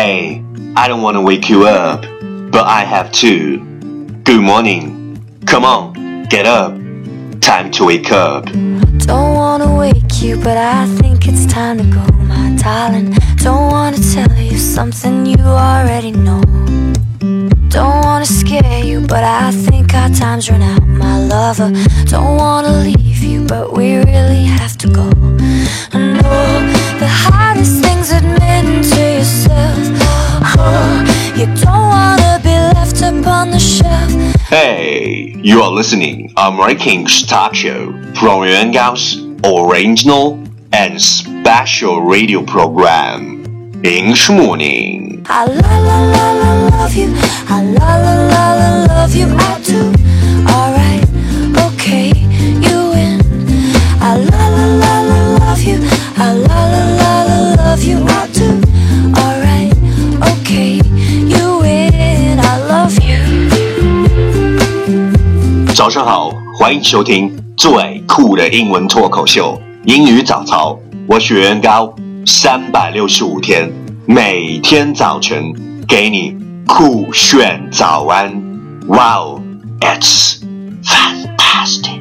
Hey, I don't want to wake you up, but I have to. Good morning. Come on, get up. Time to wake up. Don't wanna wake you, but I think it's time to go, my darling. Don't wanna tell you something you already know. Don't wanna scare you, but I think our time's run out, my lover. Don't wanna leave you, but we really have to go. I know the hardest thing's admitting to yourself. You don't wanna be left upon the shelf. Hey, you are listening American King's talk show from Yuan Gao's original and special radio program, English Morning. I la la la la love you. I la la la la love you. 早上好，欢迎收听最酷的英文脱口秀——英语早操。我是袁高，三百六十五天，每天早晨给你酷炫早安。Wow, it's fantastic!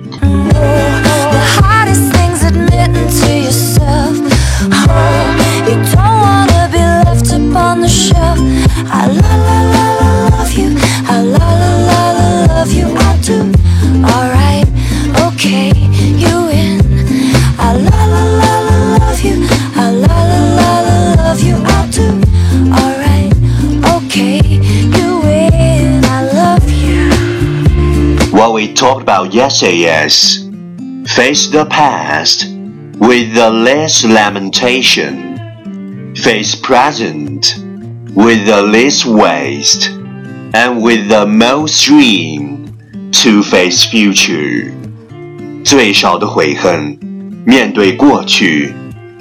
talked about yesterday is face the past with the less lamentation, face present with the least waste, and with the most dream to face future. 最少的悔恨，面对过去；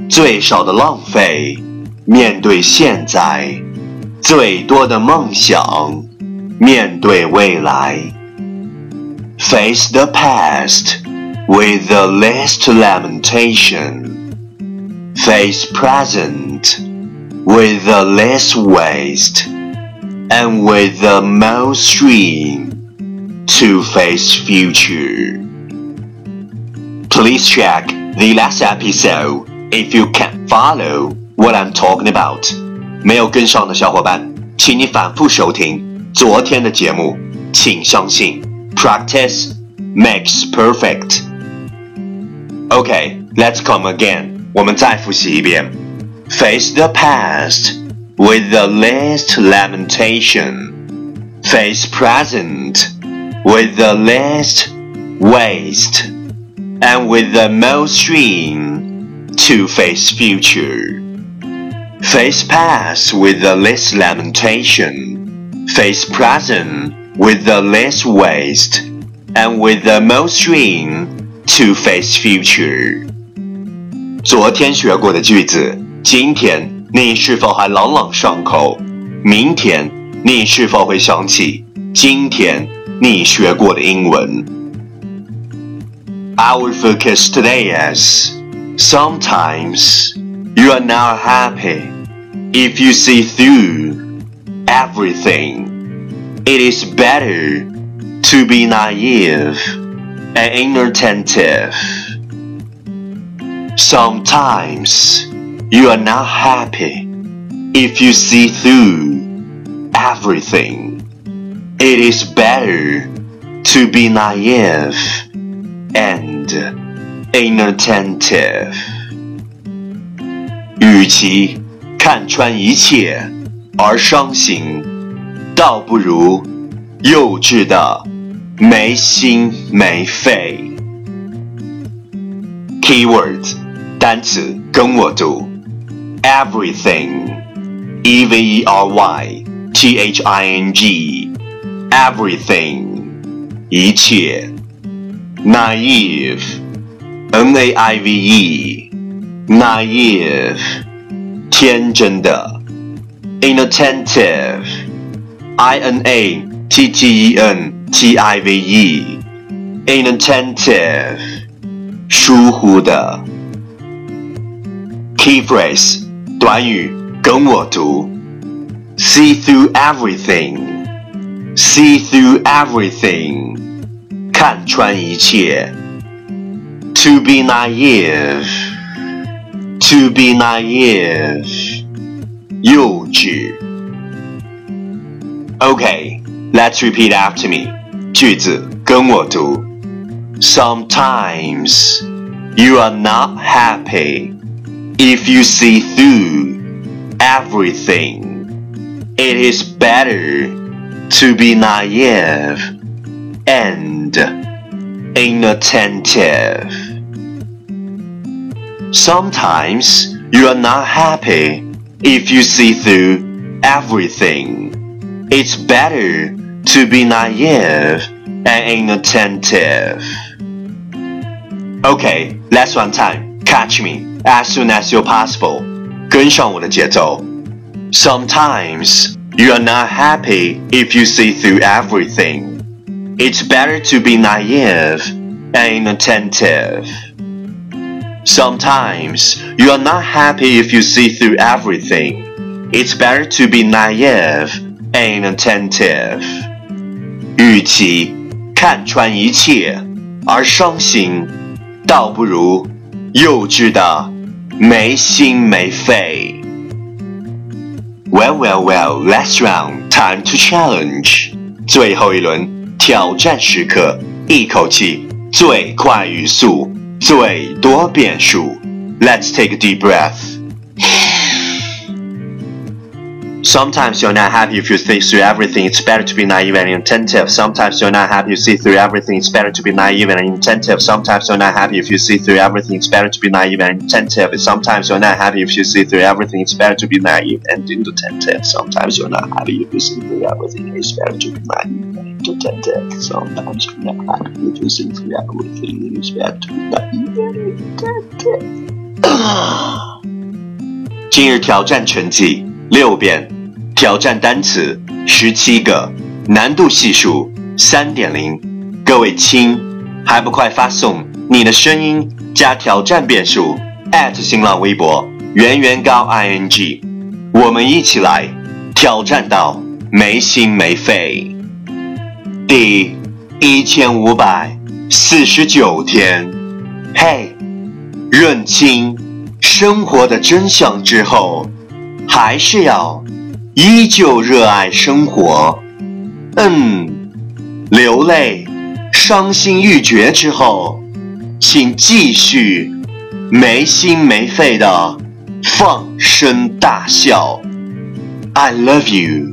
最少的浪费，面对现在；最多的梦想，面对未来。 Face the past with the least lamentation. Face present with the least waste and with the most dream to face future. Please check the last episode if you can follow what I'm talking about. 没有跟上的小伙伴，请你反复收听昨天的节目。请相信 ，practice makes perfect. Okay, let's come again. 我们再复习一遍。Face the past with the least lamentation. Face present with the least waste. And with the most dream to face future. Face past with the least lamentation. Face present with the least waste. And with the most dream to face future. 昨天学过的句子，今天你是否还朗朗上口？明天你是否会想起今天你学过的英文？Our focus today is sometimes you are not happy if you see through everything. It is better to be naive and inattentive. Sometimes you are not happy if you see through everything. It is better to be naive and inattentive. 与其看穿一切而伤心， 倒不如幼稚的没心没肺。Keywords 单词跟我读，everything，e v e r y t h i n g，everything，一切，naive，n a i v e，naive，天真的；inattentive n a t t e n t i v e，inattentive，疏忽的。Key phrase 短语跟我读 See through everything. See through everything. 看穿一切。To be naive. To be naive. 幼稚。 Okay, let's repeat after me. 句子跟我读。Sometimes you are not happy if you see through everything. It is better to be naive and inattentive. Sometimes you are not happy if you see through everything. It's better to be naive and inattentive. Okay, last one time. Catch me as soon as you're possible. 跟上我的节奏。Sometimes you are not happy if you see through everything. It's better to be naive and inattentive. Sometimes you are not happy if you see through everything. It's better to be naive and inattentive. 与其看穿一切而伤心，倒不如幼稚的没心没肺。Well, well, well, last round, time to challenge. 最后一轮挑战时刻，一口气最快语速，最多变数。Let's take a deep breath. Sometimes you're not happy if you think through everything. It's better to be naive and attentive. Sometimes you're not happy if you see through everything. It's better to be naive and attentive. Sometimes you're not happy if you see through everything. It's better to be naive and attentive. Sometimes you're not happy if you see through everything. It's better to be naive and attentive. Sometimes you're not happy if you see through everything. It's better to be naive and attentive. Sometimes you're not happy if you see through everything. It's better to be naive and attentive. 今日挑战成绩六遍。 挑战单词十七个，难度系数三点零。各位亲，还不快发送你的声音加挑战变数新浪微博圆圆高 ing，我们一起来挑战到没心没肺。第一千五百四十九天，嘿，认清生活的真相之后，还是要。依旧热爱生活，嗯，流泪、伤心欲绝之后，请继续没心没肺的放声大笑。I love you。